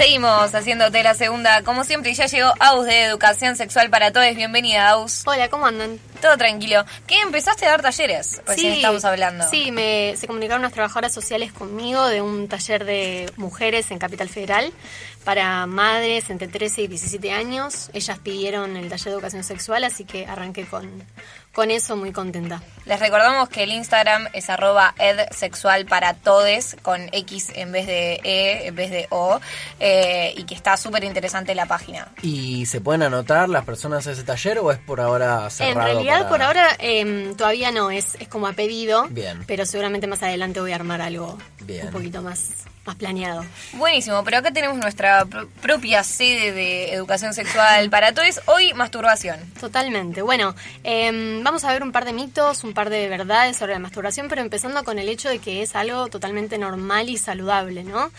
Seguimos haciéndote la segunda, como siempre, y ya llegó Aus de Educación Sexual para Todos. Bienvenida, Aus. Hola, ¿cómo andan? Todo tranquilo. ¿Qué empezaste a dar talleres? Recién estamos hablando. Sí, me, se comunicaron unas trabajadoras sociales conmigo de un taller de mujeres en Capital Federal para madres entre 13 y 17 años. Ellas pidieron el taller de educación sexual, así que arranqué con, con eso muy contenta. Les recordamos que el Instagram es arroba edsexual para todes, con X en vez de E, en vez de O, eh, y que está súper interesante la página. ¿Y se pueden anotar las personas a ese taller o es por ahora cerrado? En realidad por ahora em, todavía no, es, es como a pedido, Bien. pero seguramente más adelante voy a armar algo un poquito más más planeado. Buenísimo, pero acá tenemos nuestra propia sede de educación sexual para todos. Hoy, masturbación. Totalmente. Bueno, em, vamos a ver un par de mitos, un par de verdades sobre la masturbación, pero empezando con el hecho de que es algo totalmente normal y saludable, ¿no?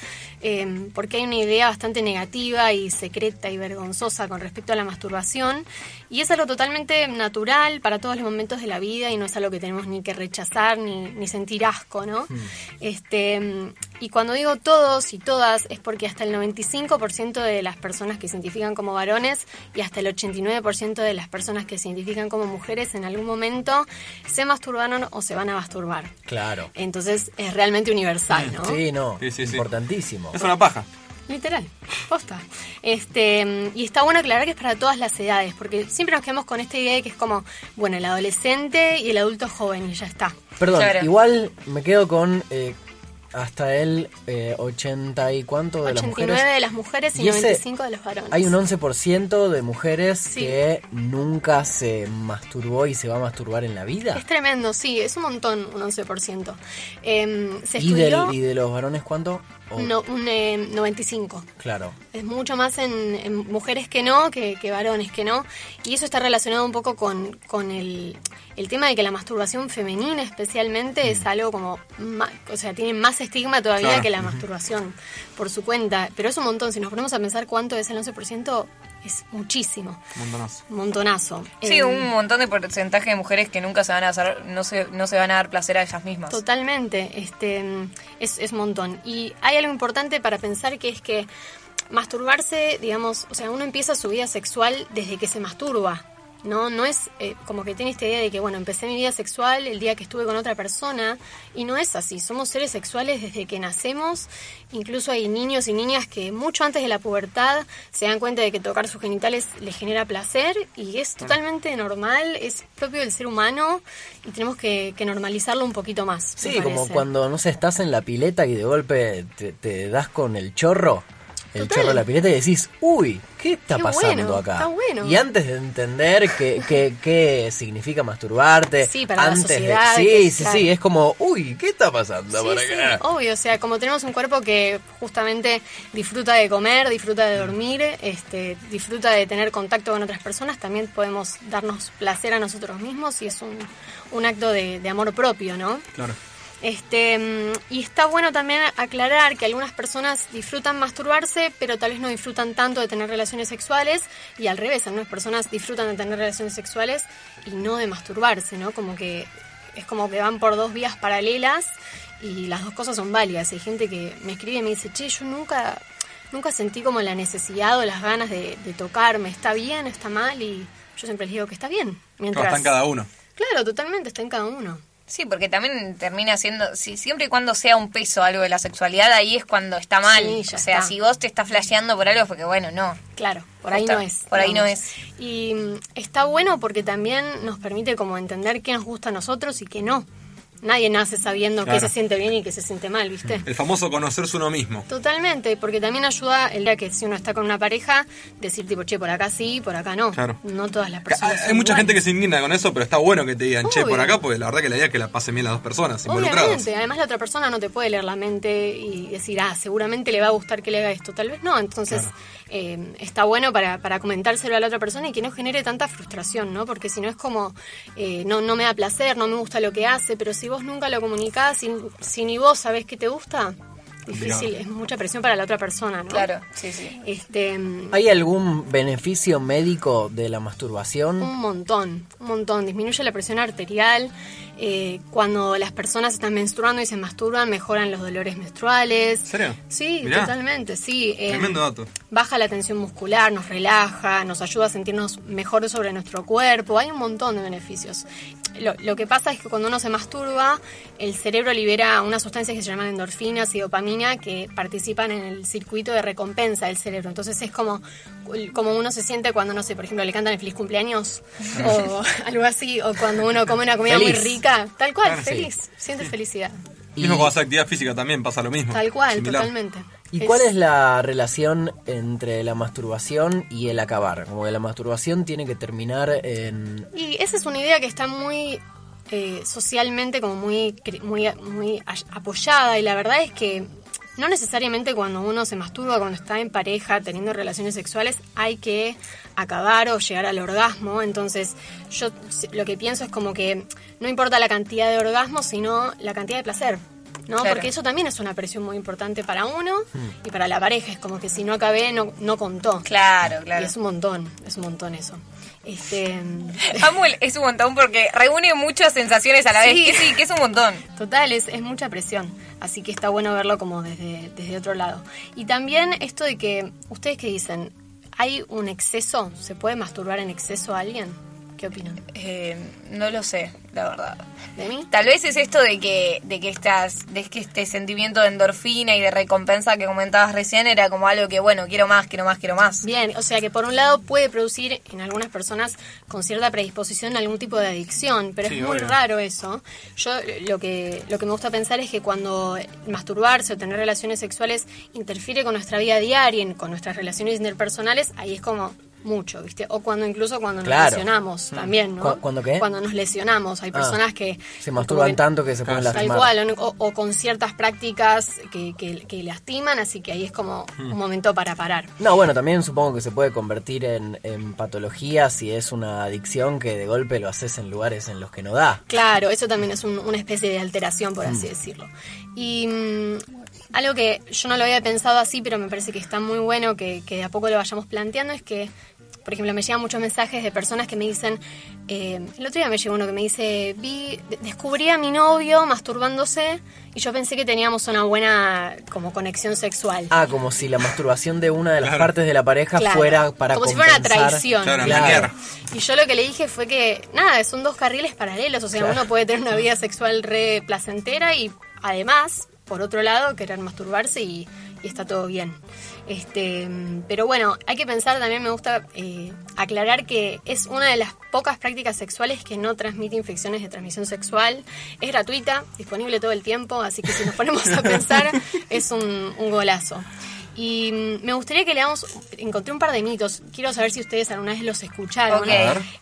Em, porque hay una idea bastante negativa y secreta y vergonzosa con respecto a la masturbación, y es algo totalmente natural para todos los momentos de la vida y no es algo que tenemos ni que rechazar ni, ni sentir asco, ¿no? Hmm. Este, y cuando digo todos y todas es porque hasta el 95% de las personas que se identifican como varones y hasta el 89% de las personas que se identifican como mujeres en algún momento se masturbaron o se van a masturbar. Claro. Entonces es realmente universal, ¿no? Sí, no. Importantísimo. Es una paja. Literal, posta. Este, y está bueno aclarar que es para todas las edades, porque siempre nos quedamos con esta idea de que es como, bueno, el adolescente y el adulto joven y ya está. Perdón, igual me quedo con eh, hasta el eh, 80 y cuánto de las mujeres. 89 de las mujeres y, 95 de los varones. Hay un 11% de mujeres que nunca se masturbó y se va a masturbar en la vida. Es tremendo, sí, es un montón, un 11%. Em, se ¿Y, ¿Y de los varones cuánto? No, un 95. Eh, claro. Es mucho más en, mujeres que no, que, varones que no. Y eso está relacionado un poco con, con el, tema de que la masturbación femenina especialmente es mm. algo como, o sea, tiene más estigma todavía que la masturbación por su cuenta. Pero es un montón. Si nos ponemos a pensar cuánto es el 11%, es muchísimo. Montonazo. Montonazo. Sí, eh, un montón de porcentaje de mujeres que nunca se van a hacer, no se, no se van a dar placer a ellas mismas. Totalmente, este es, es un montón. Y hay algo importante para pensar que es que masturbarse, digamos, o sea, uno empieza su vida sexual desde que se masturba. No, no es eh, como que tiene esta idea de que, bueno, empecé mi vida sexual el día que estuve con otra persona y no es así. Somos seres sexuales desde que nacemos. Incluso hay niños y niñas que mucho antes de la pubertad se dan cuenta de que tocar sus genitales les genera placer y es totalmente normal, es propio del ser humano y tenemos que, normalizarlo un poquito más. Sí, como cuando, no sé, estás en la pileta y de golpe te das con el chorro el chorro de la pileta y decís, uy, ¿qué está pasando acá? Y antes de entender qué, qué, qué significa masturbarte, sí, para antes la sociedad, sí, sí, sí, es como, uy, ¿qué está pasando por acá? obvio, o sea, como tenemos un cuerpo que justamente disfruta de comer, disfruta de dormir, este, disfruta de tener contacto con otras personas, también podemos darnos placer a nosotros mismos y es un, un acto de, de amor propio, ¿no? Claro. Este, y está bueno también aclarar que algunas personas disfrutan masturbarse, pero tal vez no disfrutan tanto de tener relaciones sexuales, y al revés, algunas personas disfrutan de tener relaciones sexuales y no de masturbarse, ¿no? Como que es como que van por dos vías paralelas y las dos cosas son válidas. Hay gente que me escribe y me dice, che, yo nunca, nunca sentí como la necesidad o las ganas de, tocarme, ¿está bien, está mal? Y yo siempre les digo que está bien. Mientras... está en cada uno. Claro, totalmente, está en cada uno. Sí, porque también termina siendo, si, siempre y cuando sea un peso algo de la sexualidad, ahí es cuando está mal. o sea, si vos te estás flasheando por algo, porque bueno, no. Claro, por ahí no es. Por ahí no es. Y mm, está bueno porque también nos permite como entender qué nos gusta a nosotros y qué no nadie nace sabiendo qué se siente bien y qué se siente mal, ¿viste? El famoso conocerse uno mismo. Totalmente, porque también ayuda el día que si uno está con una pareja, decir tipo, che, por acá sí, por acá no. Claro. No todas las personas. Hay mucha gente que se indigna con eso, pero está bueno que te digan, che, por acá, porque la verdad que la idea es que la pasen bien las dos personas involucradas. Obviamente, además la otra persona no te puede leer la mente y decir, ah, seguramente le va a gustar que le haga esto. Tal vez no, entonces eh, está bueno para, para comentárselo a la otra persona y que no genere tanta frustración, ¿no? Porque si no es como, eh, no, no me da placer, no me gusta lo que hace, pero si vos nunca lo comunicás, si, ni vos sabés que te gusta, difícil, es mucha presión para la otra persona, ¿no? Claro, sí, sí. Este, ¿Hay algún beneficio médico de la masturbación? Un montón, un montón. Disminuye la presión arterial. Eh, cuando las personas están menstruando y se masturban, mejoran los dolores menstruales. serio? Sí, totalmente, sí. Eh, Tremendo dato. Baja la tensión muscular, nos relaja, nos ayuda a sentirnos mejor sobre nuestro cuerpo. Hay un montón de beneficios. Lo, lo que pasa es que cuando uno se masturba, el cerebro libera unas sustancias que se llaman endorfinas y dopamina que participan en el circuito de recompensa del cerebro. Entonces es como, como uno se siente cuando, no sé, por ejemplo, le cantan el feliz cumpleaños o algo así, o cuando uno come una comida muy rica. Tal cual, feliz, siente felicidad. Y mismo con hacer actividad física también pasa lo mismo. Tal cual, totalmente. ¿Y cuál es la relación entre la masturbación y el acabar? Como que la masturbación tiene que terminar en... Y esa es una idea que está muy eh, socialmente como muy, muy, muy apoyada y la verdad es que no necesariamente cuando uno se masturba, cuando está en pareja, teniendo relaciones sexuales, hay que acabar o llegar al orgasmo. Entonces, yo lo que pienso es como que no importa la cantidad de orgasmo, sino la cantidad de placer. ¿no? Porque eso también es una presión muy importante para uno hmm. y para la pareja. Es como que si no acabé, no, no contó. Claro, claro. Y es un montón, es un montón eso. Este... Samuel es un montón porque reúne muchas sensaciones a la vez. Que sí, que es un montón. Total, es, es mucha presión. Así que está bueno verlo como desde, desde otro lado. Y también esto de que, ¿ustedes qué dicen? ¿Hay un exceso? ¿Se puede masturbar en exceso a alguien? ¿Qué opinan? Eh, no lo sé, la verdad. ¿De mí? Tal vez es esto de que, de que estas, de que este sentimiento de endorfina y de recompensa que comentabas recién era como algo que, bueno, quiero más, quiero más, quiero más. Bien, o sea que por un lado puede producir en algunas personas con cierta predisposición algún tipo de adicción, pero es muy raro eso. Yo lo que, lo que me gusta pensar es que cuando masturbarse o tener relaciones sexuales interfiere con nuestra vida diaria, con nuestras relaciones interpersonales, ahí es como mucho, ¿viste? O cuando incluso cuando nos lesionamos mm. también, ¿no? ¿Cuándo qué? Cuando nos lesionamos. Hay ah, personas que... Se masturban tanto que se ponen lastimar. Tal cual, o, con ciertas prácticas que, que, lastiman, así que ahí es como mm. un momento para parar. No, bueno, también supongo que se puede convertir en, patología si es una adicción que de golpe lo haces en lugares en los que no da. Claro, eso también es una especie de alteración, por así mm. decirlo. Y algo que yo no lo había pensado así, pero me parece que está muy bueno que, que de a poco lo vayamos planteando, es que por ejemplo, me llegan muchos mensajes de personas que me dicen, eh, el otro día me llegó uno que me dice, vi, descubrí a mi novio masturbándose y yo pensé que teníamos una buena como conexión sexual. Ah, como si la masturbación de una de las partes de la pareja fuera para Como si fuera una traición. Y yo lo que le dije fue que, nada, son dos carriles paralelos, o sea, uno puede tener una vida sexual re placentera y además, por otro lado, querer masturbarse y y está todo bien. Este, pero bueno, hay que pensar, también me gusta eh, aclarar que es una de las pocas prácticas sexuales que no transmite infecciones de transmisión sexual. Es gratuita, disponible todo el tiempo, así que si nos ponemos a pensar es un, golazo. Y mm, me gustaría que leamos, encontré un par de mitos, quiero saber si ustedes alguna vez los escucharon.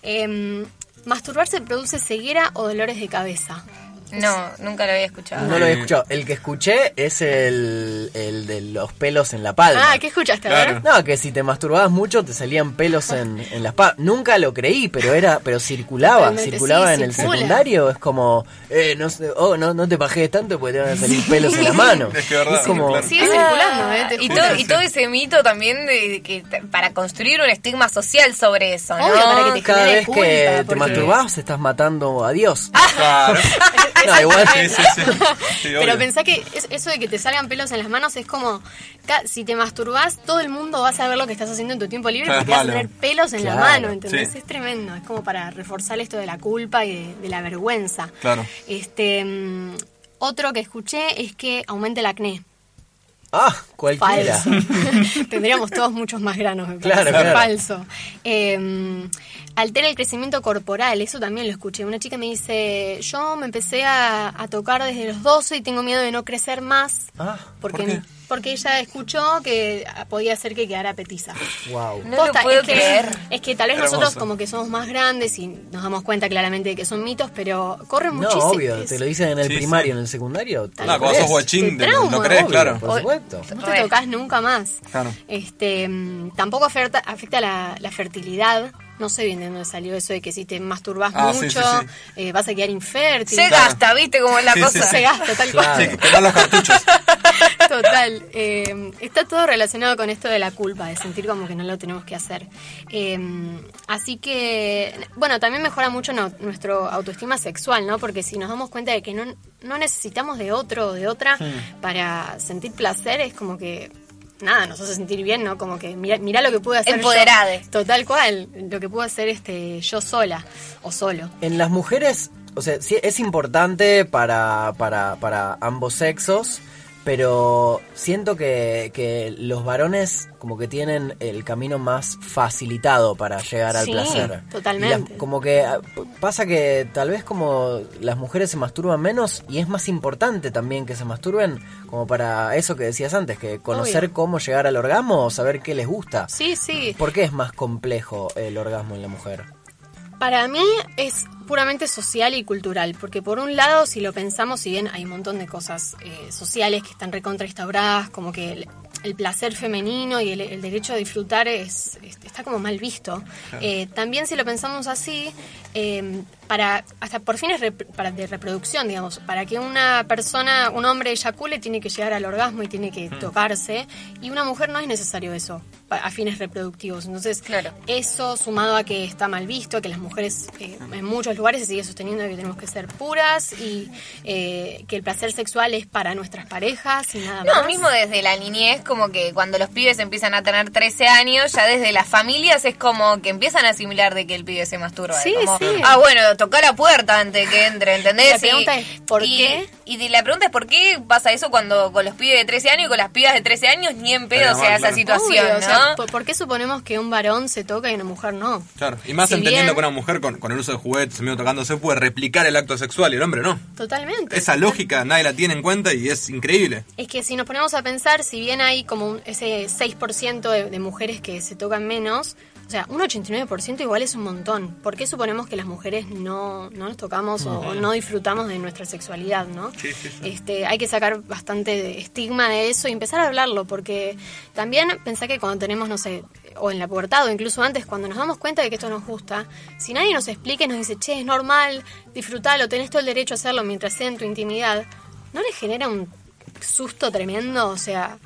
Eh, ¿Masturbarse produce ceguera o dolores de cabeza? No, nunca lo había escuchado. No lo había escuchado. El que escuché es el, el de los pelos en la palma. Ah, ¿qué escuchaste? Claro. No, que si te masturbabas mucho te salían pelos en, en las palmas. Nunca lo creí, pero era pero circulaba. circulaba en el secundario. Es como, eh, no, oh, no, no te pajees tanto porque te van a salir pelos en la mano. Es que verdad. como, Sigue circulando, ¿eh? y, todo, y todo ese mito también de que para construir un estigma social sobre eso, ¿no? para que te Cada vez que te masturbas estás matando a Dios. Claro. No, igual. Pero pensá que eso de que te salgan pelos en las manos es como, si te masturbás, todo el mundo va a saber lo que estás haciendo en tu tiempo libre porque vas a tener pelos en la mano, ¿entendés? Es tremendo, es como para reforzar esto de la culpa y de, la vergüenza. Claro. Este, mm, otro que escuché es que aumente el acné. Ah, cualquiera. Falso. Tendríamos todos muchos más granos, me Claro, Falso. Eh, altera el crecimiento corporal, eso también lo escuché. Una chica me dice, yo me empecé a, tocar desde los 12 y tengo miedo de no crecer más. Ah, porque, Porque ella escuchó que podía ser que quedara petiza. Wow. No lo puedo es creer. Que, es que tal vez nosotros como que somos más grandes y nos damos cuenta claramente de que son mitos, pero corren no, muchísimo. obvio, te lo dicen en el primario, en el secundario. No, cuando sos guachín, no crees, claro. Por supuesto. No te tocas nunca más. Claro. Este, mm, tampoco afecta, afecta la, la fertilidad no sé bien de dónde salió eso de que si te masturbas ah, mucho eh, vas a quedar infértil. Se gasta, ¿viste cómo es la cosa? Se gasta, tal cual. los cartuchos. Total. Eh, está todo relacionado con esto de la culpa, de sentir como que no lo tenemos que hacer. Eh, así que, bueno, también mejora mucho nuestro autoestima sexual, ¿no? Porque si nos damos cuenta de que no, no necesitamos de otro o de otra para sentir placer, es como que nada, nos hace sentir bien, ¿no? Como que mira, mira lo que pude hacer Empoderada. Total cual, lo que pude hacer este yo sola o solo. En las mujeres, o sea, sí, es importante para, para, para ambos sexos pero siento que, los varones como que tienen el camino más facilitado para llegar al placer. Totalmente. como que ah, pasa que tal vez como las mujeres se masturban menos y es más importante también que se masturben como para eso que decías antes, que conocer cómo llegar al orgasmo o saber qué les gusta. Sí, sí. ¿Por qué es más complejo el orgasmo en la mujer? Para mí es puramente social y cultural, porque por un lado, si lo pensamos, si bien hay un montón de cosas eh, sociales que están recontrainstauradas, como que el, placer femenino y el, derecho a disfrutar es, está como mal visto. Eh, también si lo pensamos así, eh, para hasta por fines para de reproducción, digamos, para que una persona, un hombre eyacule tiene que llegar al orgasmo y tiene que hmm. tocarse y una mujer no es necesario eso a fines reproductivos. Entonces, claro. eso sumado a que está mal visto, que las mujeres eh, en muchos lugares se sigue sosteniendo que tenemos que ser puras y eh, que el placer sexual es para nuestras parejas y nada más. No, mismo desde la niñez, como que cuando los pibes empiezan a tener 13 años, ya desde las familias es como que empiezan a asimilar de que el pibe se masturba. Sí, como, sí. Ah, bueno, toca la puerta antes que entre, ¿entendés? La pregunta es, ¿por qué? Y la pregunta es, ¿por qué pasa eso cuando con los pibes de 13 años y con las pibas de 13 años ni en pedo sea esa situación, ¿no? ¿por, qué suponemos que un varón se toca y una mujer no? Claro, y más entendiendo que una mujer con, el uso de juguetes, tocándose, puede replicar el acto sexual y el hombre no. Totalmente. Esa lógica nadie la tiene en cuenta y es increíble. Es que si nos ponemos a pensar, si bien hay como ese 6% de, de mujeres que se tocan menos, o sea, un 89% igual es un montón. ¿Por qué suponemos que las mujeres no, no nos tocamos o, no disfrutamos de nuestra sexualidad, no? Sí, sí, Este, hay que sacar bastante estigma de eso y empezar a hablarlo, porque también pensá que cuando tenemos, no sé, o en la pubertad o incluso antes, cuando nos damos cuenta de que esto nos gusta, si nadie nos explica y nos dice, che, es normal, disfrutalo, tenés todo el derecho a hacerlo mientras sea en tu intimidad, ¿no le genera un susto tremendo? O sea,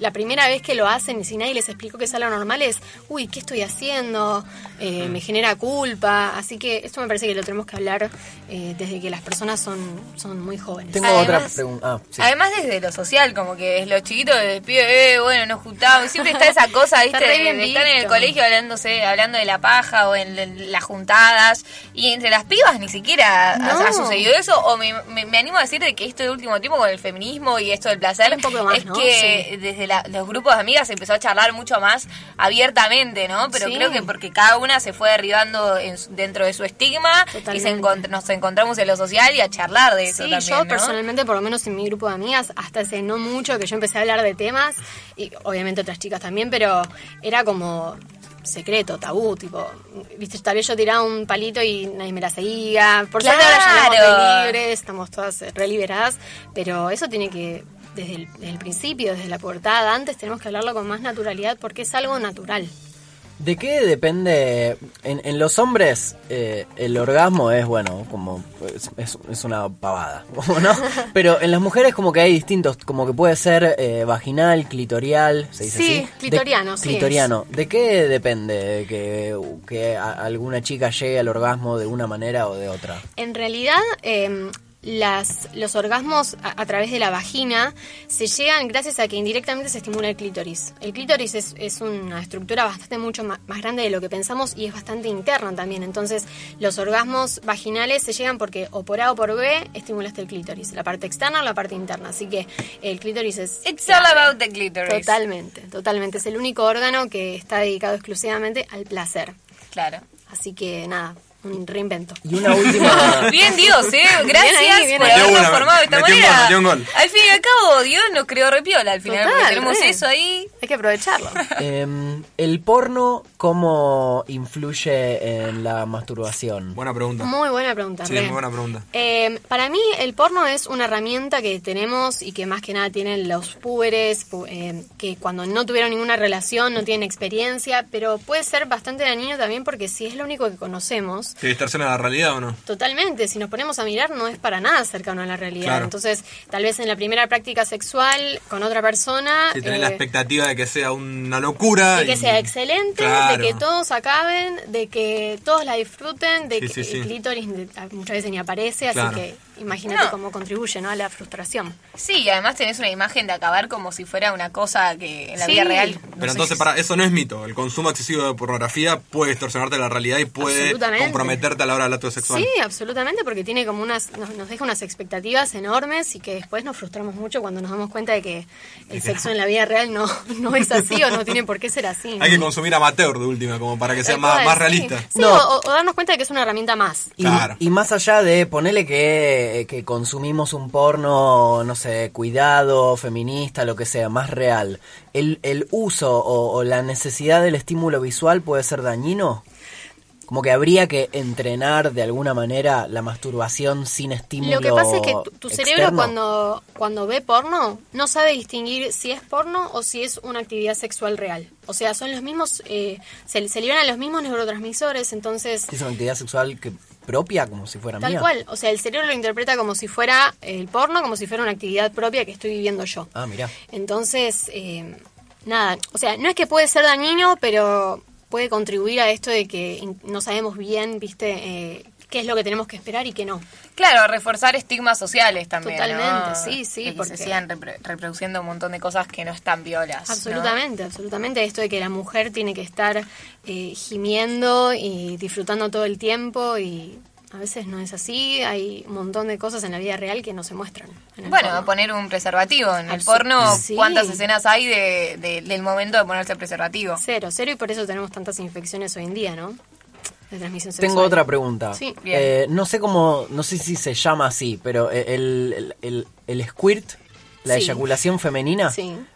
la primera vez que lo hacen y si nadie les explicó que es algo normal es, uy, ¿qué estoy haciendo? Eh, me genera culpa. Así que esto me parece que lo tenemos que hablar eh, desde que las personas son, son muy jóvenes. Tengo otra pregunta. Ah, además desde lo social, como que los chiquitos les pide, eh, bueno, nos juntamos. Siempre está esa cosa, ¿viste? de, estar en el colegio hablándose, hablando de la paja o en, las juntadas. Y entre las pibas ni siquiera ha, sucedido eso. O me, animo a decir que esto de último tiempo con el feminismo y esto del placer Un poco más, es que desde los grupos de amigas se empezó a charlar mucho más abiertamente, ¿no? Pero creo que porque cada una se fue derribando dentro de su estigma y se nos encontramos en lo social y a charlar de eso también, yo personalmente, por lo menos en mi grupo de amigas, hasta hace no mucho que yo empecé a hablar de temas, y obviamente otras chicas también, pero era como secreto, tabú, tipo, viste, tal vez yo tiraba un palito y nadie me la seguía. Por suerte ahora ya estamos libres, estamos todas reliberadas, pero eso tiene que desde el, principio, desde la portada, antes tenemos que hablarlo con más naturalidad porque es algo natural. ¿De qué depende? En, los hombres eh, el orgasmo es, bueno, como es, una pavada, ¿no? Pero en las mujeres como que hay distintos, como que puede ser eh, vaginal, clitorial, ¿se dice sí, clitoriano, sí. Clitoriano. ¿De qué depende que, que alguna chica llegue al orgasmo de una manera o de otra? En realidad... Eh, las, los orgasmos a, través de la vagina se llegan gracias a que indirectamente se estimula el clítoris. El clítoris es, es una estructura bastante mucho más, grande de lo que pensamos y es bastante interna también. Entonces, los orgasmos vaginales se llegan porque o por A o por B estimulaste el clítoris, la parte externa o la parte interna. Así que el clítoris es... It's all about the clitoris. Totalmente, totalmente. Es el único órgano que está dedicado exclusivamente al placer. Claro. Así que nada, reinvento. Y una última. bien, Dios, ¿eh? Gracias por habernos formado de esta manera. Al fin y al cabo, Dios nos creó repiola al final, tenemos eso ahí. Hay que aprovecharlo. Em, ¿El porno cómo influye en la masturbación? Buena pregunta. Muy buena pregunta. Sí, muy buena pregunta. Em, para mí, el porno es una herramienta que tenemos y que más que nada tienen los púberes, em, que cuando no tuvieron ninguna relación, no tienen experiencia, pero puede ser bastante dañino también porque si es lo único que conocemos. ¿Que distorsiona la realidad o no? Totalmente. Si nos ponemos a mirar, no es para nada cercano a la realidad. Entonces, tal vez en la primera práctica sexual con otra persona. Si tenés la eh, expectativa de que sea una locura. De que sea excelente, de que todos acaben, de que todos la disfruten, de que el clítoris muchas veces ni aparece, así que Imagínate cómo contribuye ¿no? a la frustración. Sí, y además tenés una imagen de acabar como si fuera una cosa que en la vida real. Pero entonces, para eso no es mito. El consumo excesivo de pornografía puede distorsionarte la realidad y puede comprometerte a la hora del acto sexual. Sí, absolutamente, porque tiene como unas, nos, deja unas expectativas enormes y que después nos frustramos mucho cuando nos damos cuenta de que el sexo en la vida real no, no es así o no tiene por qué ser así. Hay que consumir amateur de última, como para que sea más, más realista. Sí, o, darnos cuenta de que es una herramienta más. y más allá de ponerle que eh, que consumimos un porno, no sé, cuidado, feminista, lo que sea, más real, ¿el, el uso o, la necesidad del estímulo visual puede ser dañino? Como que habría que entrenar de alguna manera la masturbación sin estímulo. Lo que pasa es que tu, cerebro cuando, cuando ve porno no sabe distinguir si es porno o si es una actividad sexual real. O sea, son los mismos, eh, se, se liberan los mismos neurotransmisores, entonces... Es una actividad sexual que propia, como si fuera Tal cual, o sea, el cerebro lo interpreta como si fuera el porno, como si fuera una actividad propia que estoy viviendo yo. Ah, mira. Entonces, eh, nada, o sea, no es que puede ser dañino, pero puede contribuir a esto de que no sabemos bien, viste, eh, qué es lo que tenemos que esperar y qué no. Claro, reforzar estigmas sociales también. Totalmente, sí, sí. porque se sigan reproduciendo un montón de cosas que no están violas. Absolutamente, absolutamente. Esto de que la mujer tiene que estar eh, gimiendo y disfrutando todo el tiempo y a veces no es así, hay un montón de cosas en la vida real que no se muestran. bueno, poner un preservativo. En el porno, ¿cuántas escenas hay de, del momento de ponerse el preservativo? Cero, cero, y por eso tenemos tantas infecciones hoy en día, ¿no? Tengo otra pregunta. Eh, no sé cómo, no sé si se llama así, pero el, el, squirt, la eyaculación femenina,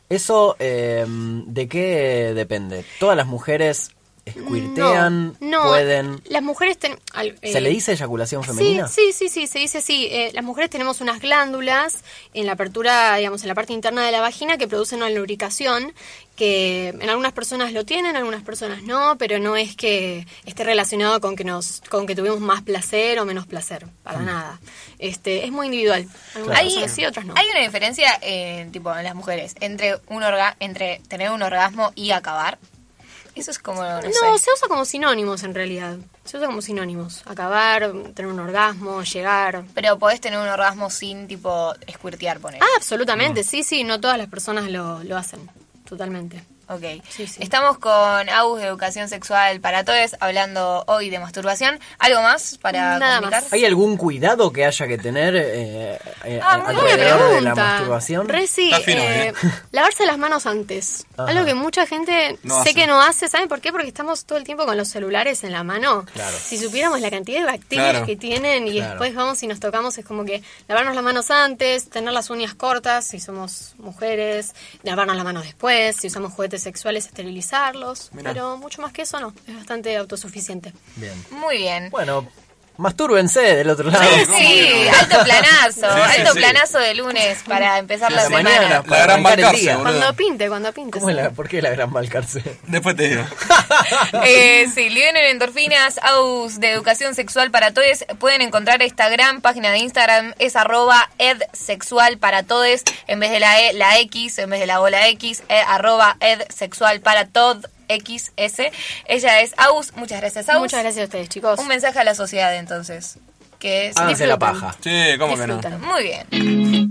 ¿eso eh, de qué depende? ¿Todas las mujeres squirtean, no, pueden. Las mujeres ¿Se le dice eyaculación femenina? Sí, sí, sí, se dice así. Eh, las mujeres tenemos unas glándulas en la apertura, digamos, en la parte interna de la vagina que producen una lubricación que en algunas personas lo tienen, en algunas personas no, pero no es que esté relacionado con que nos con que tuvimos más placer o menos placer, para mm. nada. Este, es muy individual. Hay, sí, otras no. Hay una diferencia en tipo en las mujeres entre un orga entre tener un orgasmo y acabar. Eso es como. No, se usa como sinónimos en realidad. Se usa como sinónimos. Acabar, tener un orgasmo, llegar. Pero podés tener un orgasmo sin, tipo, squirtear, poner. Ah, absolutamente. Sí, sí, no todas las personas lo, lo hacen. Totalmente. Ok. Estamos con Agus de Educación Sexual para Todos, hablando hoy de masturbación. ¿Algo más para Nada Más. ¿Hay algún cuidado que haya que tener eh, eh ah, alrededor de la masturbación? Reci, eh, ¿eh? lavarse las manos antes. Algo que mucha gente sé que no hace. ¿Saben por qué? Porque estamos todo el tiempo con los celulares en la mano. Claro. Si supiéramos la cantidad de bacterias que tienen y después vamos y nos tocamos, es como que lavarnos las manos antes, tener las uñas cortas si somos mujeres, lavarnos las manos después, si usamos juguetes sexuales, esterilizarlos, pero mucho más que eso no, es bastante autosuficiente. Bien. Muy bien. Bueno, Mastúrbense del otro lado. Sí, sí, alto planazo, alto planazo de lunes para empezar la, semana. Mañana, la gran Balcarce, Cuando pinte, cuando pinte. ¿Cómo la, ¿Por qué la gran Balcarce? Después te digo. eh, sí, en Endorfinas, AUS de Educación Sexual para Todes. Pueden encontrar esta gran página de Instagram, es arroba edsexual para todes, en vez de la E, la X, en vez de la O, la X, eh, arroba edsexual para todos XS. Ella es Aus. Muchas gracias, Aus. Muchas gracias a ustedes, chicos. Un mensaje a la sociedad, entonces. Que es. Háganse la paja. Sí, cómo que no. Muy bien.